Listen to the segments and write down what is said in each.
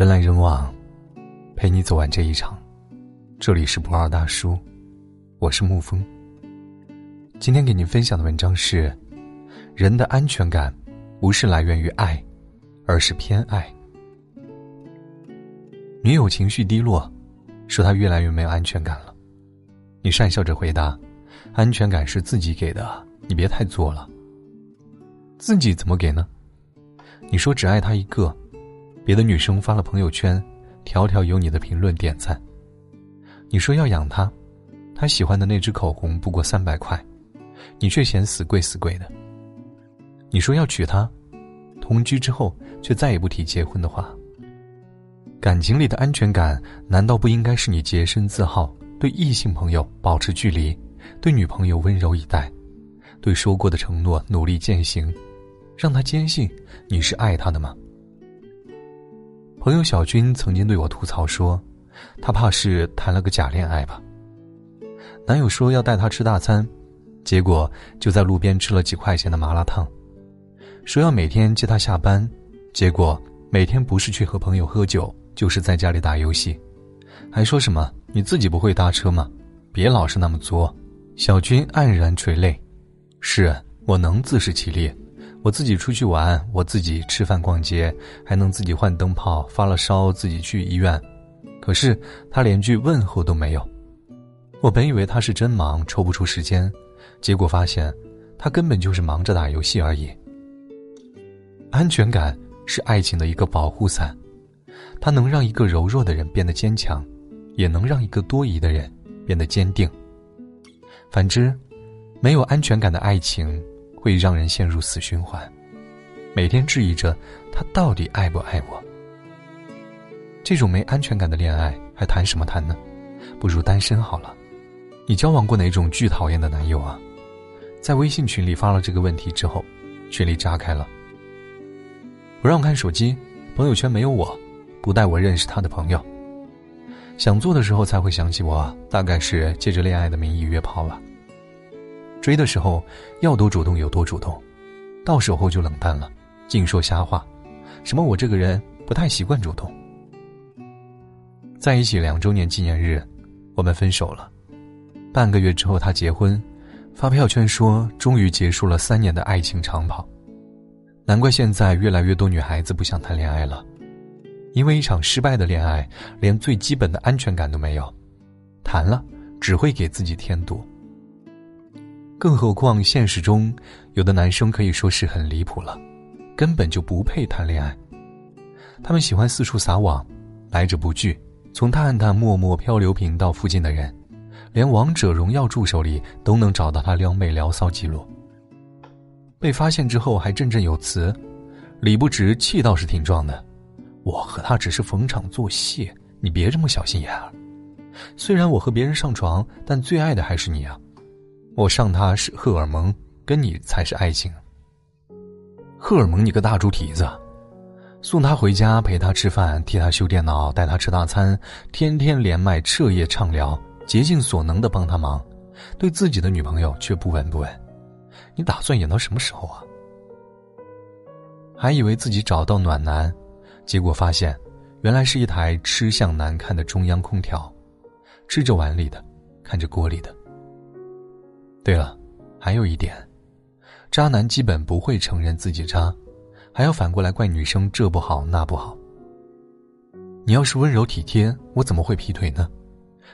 人来人往，陪你走完这一场。这里是不二大叔，我是沐风。今天给您分享的文章是：人的安全感不是来源于爱，而是偏爱。女友情绪低落，说她越来越没有安全感了。你讪笑着回答：“安全感是自己给的，你别太作了。”自己怎么给呢？你说只爱他一个。别的女生发了朋友圈，条条有你的评论点赞。你说要养他，他喜欢的那支口红不过三百块，你却嫌死贵死贵的。你说要娶她，同居之后却再也不提结婚的话。感情里的安全感，难道不应该是你洁身自好，对异性朋友保持距离，对女朋友温柔以待，对说过的承诺努力践行，让他坚信你是爱他的吗？朋友小军曾经对我吐槽说：“他怕是谈了个假恋爱吧。”男友说要带她吃大餐，结果就在路边吃了几块钱的麻辣烫；说要每天接她下班，结果每天不是去和朋友喝酒，就是在家里打游戏，还说什么“你自己不会搭车吗？别老是那么作。”小军黯然垂泪：“是我能自食其力。”我自己出去玩，我自己吃饭逛街，还能自己换灯泡，发了烧自己去医院。可是他连句问候都没有。我本以为他是真忙，抽不出时间，结果发现他根本就是忙着打游戏而已。安全感是爱情的一个保护伞，它能让一个柔弱的人变得坚强，也能让一个多疑的人变得坚定。反之，没有安全感的爱情。会让人陷入死循环，每天质疑着他到底爱不爱我。这种没安全感的恋爱还谈什么谈呢？不如单身好了。你交往过哪种巨讨厌的男友啊？在微信群里发了这个问题之后，群里炸开了。不让看手机，朋友圈没有我，不带我认识他的朋友。想做的时候才会想起我，大概是借着恋爱的名义约炮了。追的时候要多主动有多主动，到手后就冷淡了，净说瞎话，什么我这个人不太习惯主动。在一起两周年纪念日，我们分手了，半个月之后他结婚，发朋友圈说终于结束了三年的爱情长跑，难怪现在越来越多女孩子不想谈恋爱了，因为一场失败的恋爱连最基本的安全感都没有，谈了只会给自己添堵。更何况，现实中有的男生可以说是很离谱了，根本就不配谈恋爱。他们喜欢四处撒网，来者不拒，从探探、陌陌、漂流瓶到附近的人，连王者荣耀助手里都能找到他撩妹聊骚记录。被发现之后还振振有词，理不直，气倒是挺壮的。我和他只是逢场作戏，你别这么小心眼儿。虽然我和别人上床，但最爱的还是你啊。我上他是荷尔蒙，跟你才是爱情。荷尔蒙，你个大猪蹄子！送他回家，陪他吃饭，替他修电脑，带他吃大餐，天天连麦，彻夜畅聊，竭尽所能的帮他忙，对自己的女朋友却不闻不问。你打算演到什么时候啊？还以为自己找到暖男，结果发现，原来是一台吃相难看的中央空调，吃着碗里的，看着锅里的。对了，还有一点，渣男基本不会承认自己渣，还要反过来怪女生这不好那不好。你要是温柔体贴，我怎么会劈腿呢？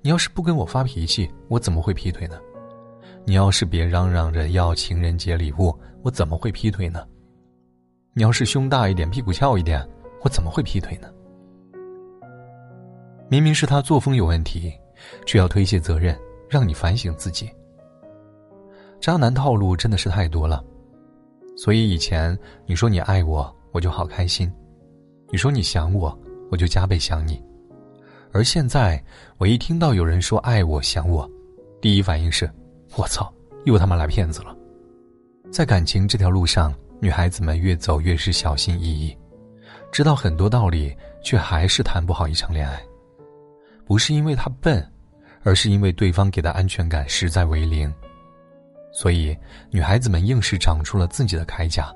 你要是不跟我发脾气，我怎么会劈腿呢？你要是别嚷嚷着要情人节礼物，我怎么会劈腿呢？你要是胸大一点，屁股翘一点，我怎么会劈腿呢？明明是他作风有问题，却要推卸责任，让你反省自己。渣男套路真的是太多了，所以以前你说你爱我，我就好开心；你说你想我，我就加倍想你。而现在，我一听到有人说爱我、想我，第一反应是：我操，又他妈来骗子了！在感情这条路上，女孩子们越走越是小心翼翼，知道很多道理，却还是谈不好一场恋爱。不是因为他笨，而是因为对方给的安全感实在为零。所以，女孩子们硬是长出了自己的铠甲，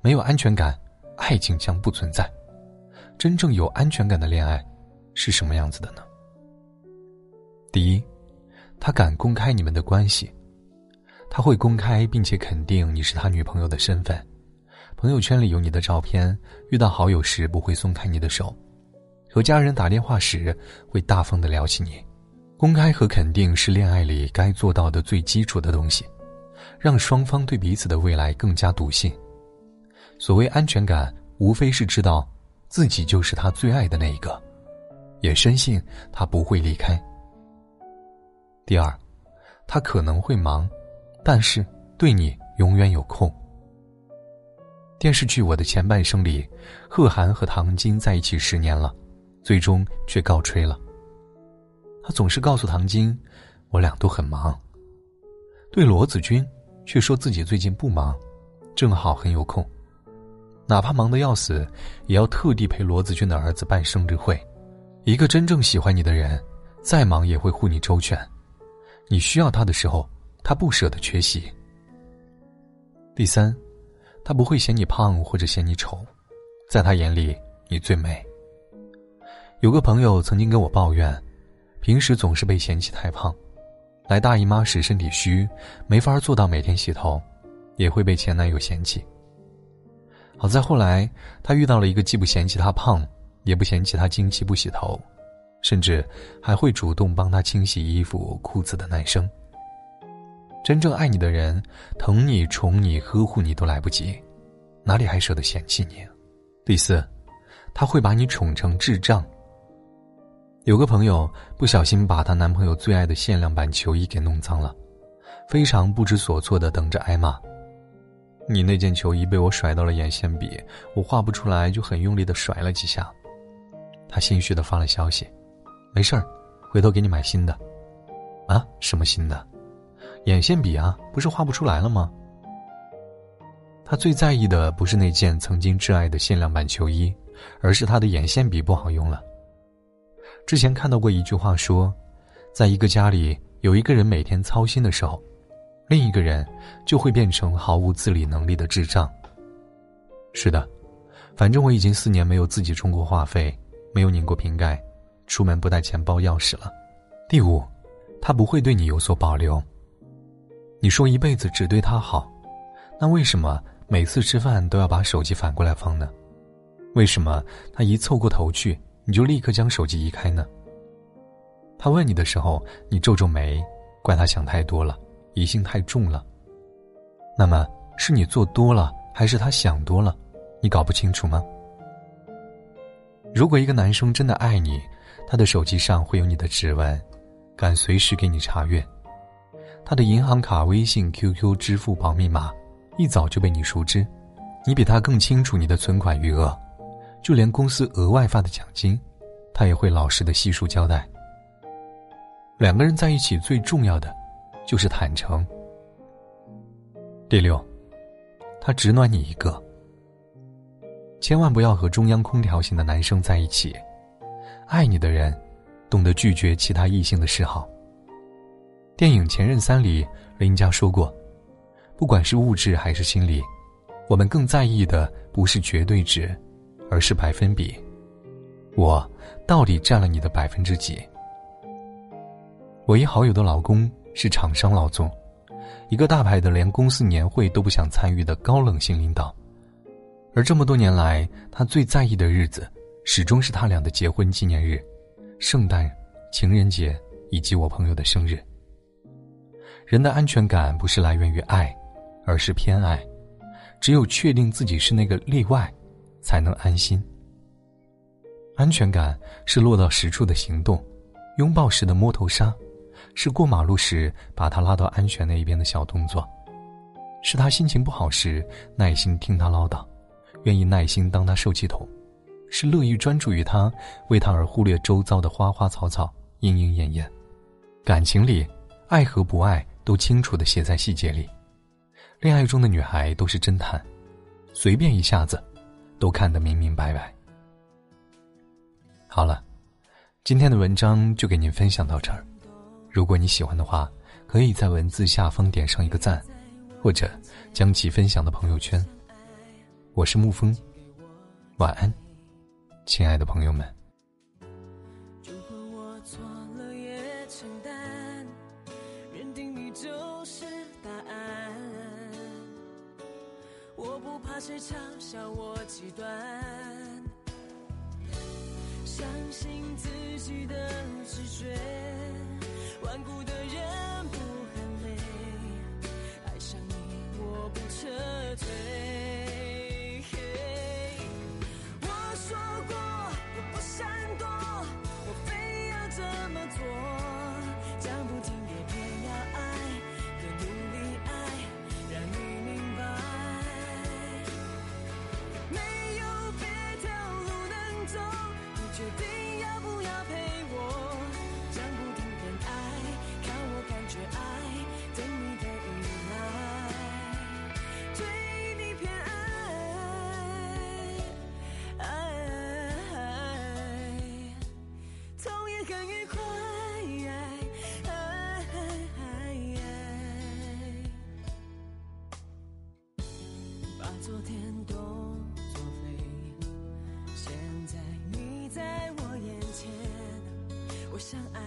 没有安全感，爱情将不存在。真正有安全感的恋爱是什么样子的呢？第一，他敢公开你们的关系，他会公开并且肯定你是他女朋友的身份，朋友圈里有你的照片，遇到好友时不会松开你的手，和家人打电话时会大方的聊起你。公开和肯定是恋爱里该做到的最基础的东西，让双方对彼此的未来更加笃信。所谓安全感，无非是知道自己就是他最爱的那一个，也深信他不会离开。第二，他可能会忙，但是对你永远有空。电视剧《我的前半生》里，贺涵和唐晶在一起十年了，最终却告吹了。他总是告诉唐晶，我俩都很忙。对罗子君，却说自己最近不忙，正好很有空。哪怕忙得要死，也要特地陪罗子君的儿子办生日会。一个真正喜欢你的人，再忙也会护你周全。你需要他的时候，他不舍得缺席。第三，他不会嫌你胖或者嫌你丑，在他眼里你最美。有个朋友曾经跟我抱怨。平时总是被嫌弃太胖，来大姨妈时身体虚，没法做到每天洗头，也会被前男友嫌弃。好在后来，她遇到了一个既不嫌弃她胖，也不嫌弃她经期不洗头，甚至还会主动帮她清洗衣服裤子的男生。真正爱你的人，疼你、宠你、呵护你都来不及，哪里还舍得嫌弃你？第四，他会把你宠成智障。有个朋友不小心把她男朋友最爱的限量版球衣给弄脏了，非常不知所措的等着挨骂。你那件球衣被我甩到了眼线笔，我画不出来，就很用力的甩了几下。他心虚的发了消息：“没事儿，回头给你买新的。”啊，什么新的？眼线笔啊，不是画不出来了吗？他最在意的不是那件曾经挚爱的限量版球衣，而是他的眼线笔不好用了。之前看到过一句话说，在一个家里有一个人每天操心的时候，另一个人就会变成毫无自理能力的智障。是的，反正我已经四年没有自己充过话费，没有拧过瓶盖，出门不带钱包钥匙了。第五，他不会对你有所保留。你说一辈子只对他好，那为什么每次吃饭都要把手机反过来放呢？为什么他一凑过头去？你就立刻将手机移开呢？他问你的时候，你皱皱眉，怪他想太多了，疑心太重了。那么是你做多了，还是他想多了？你搞不清楚吗？如果一个男生真的爱你，他的手机上会有你的指纹，敢随时给你查阅。他的银行卡、微信、QQ、支付宝密码，一早就被你熟知。你比他更清楚你的存款余额。就连公司额外发的奖金，他也会老实的悉数交代。两个人在一起最重要的，就是坦诚。第六，他只暖你一个。千万不要和中央空调型的男生在一起。爱你的人，懂得拒绝其他异性的示好。电影《前任三》里，林佳说过：“不管是物质还是心理，我们更在意的不是绝对值。”而是百分比，我到底占了你的百分之几？我一好友的老公是厂商老总，一个大牌的连公司年会都不想参与的高冷型领导，而这么多年来，他最在意的日子，始终是他俩的结婚纪念日、圣诞、情人节以及我朋友的生日。人的安全感不是来源于爱，而是偏爱，只有确定自己是那个例外。才能安心。安全感是落到实处的行动，拥抱时的摸头杀，是过马路时把他拉到安全那一边的小动作，是他心情不好时耐心听他唠叨，愿意耐心当他受气筒，是乐意专注于他，为他而忽略周遭的花花草草、莺莺燕燕。感情里，爱和不爱都清楚的写在细节里。恋爱中的女孩都是侦探，随便一下子。都看得明明白白。好了，今天的文章就给您分享到这儿。如果你喜欢的话，可以在文字下方点上一个赞，或者将其分享到朋友圈。我是沐风，晚安。亲爱的朋友们。谁嘲笑我极端，相信自己的直觉，顽固的人不喊累，爱上你我不撤退。更愉快。把昨天都作废，现在你在我眼前，我想爱，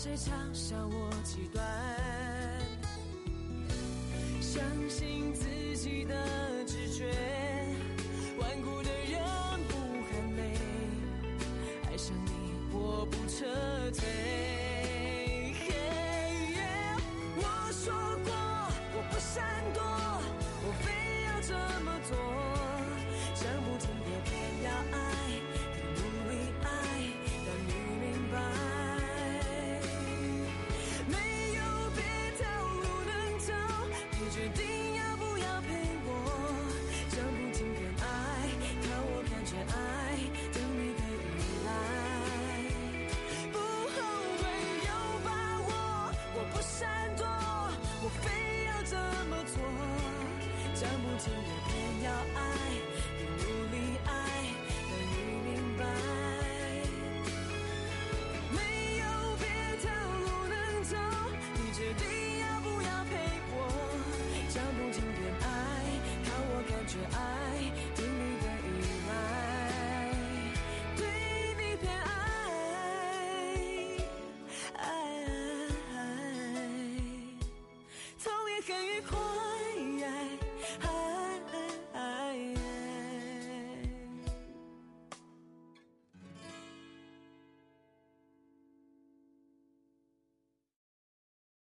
谁嘲笑我极端，相信自己的直觉。顽固的人不喊累，爱上你我不撤退。更努力爱你明白没有别路能走你决定要不要陪我讲不听偏爱靠我感觉爱。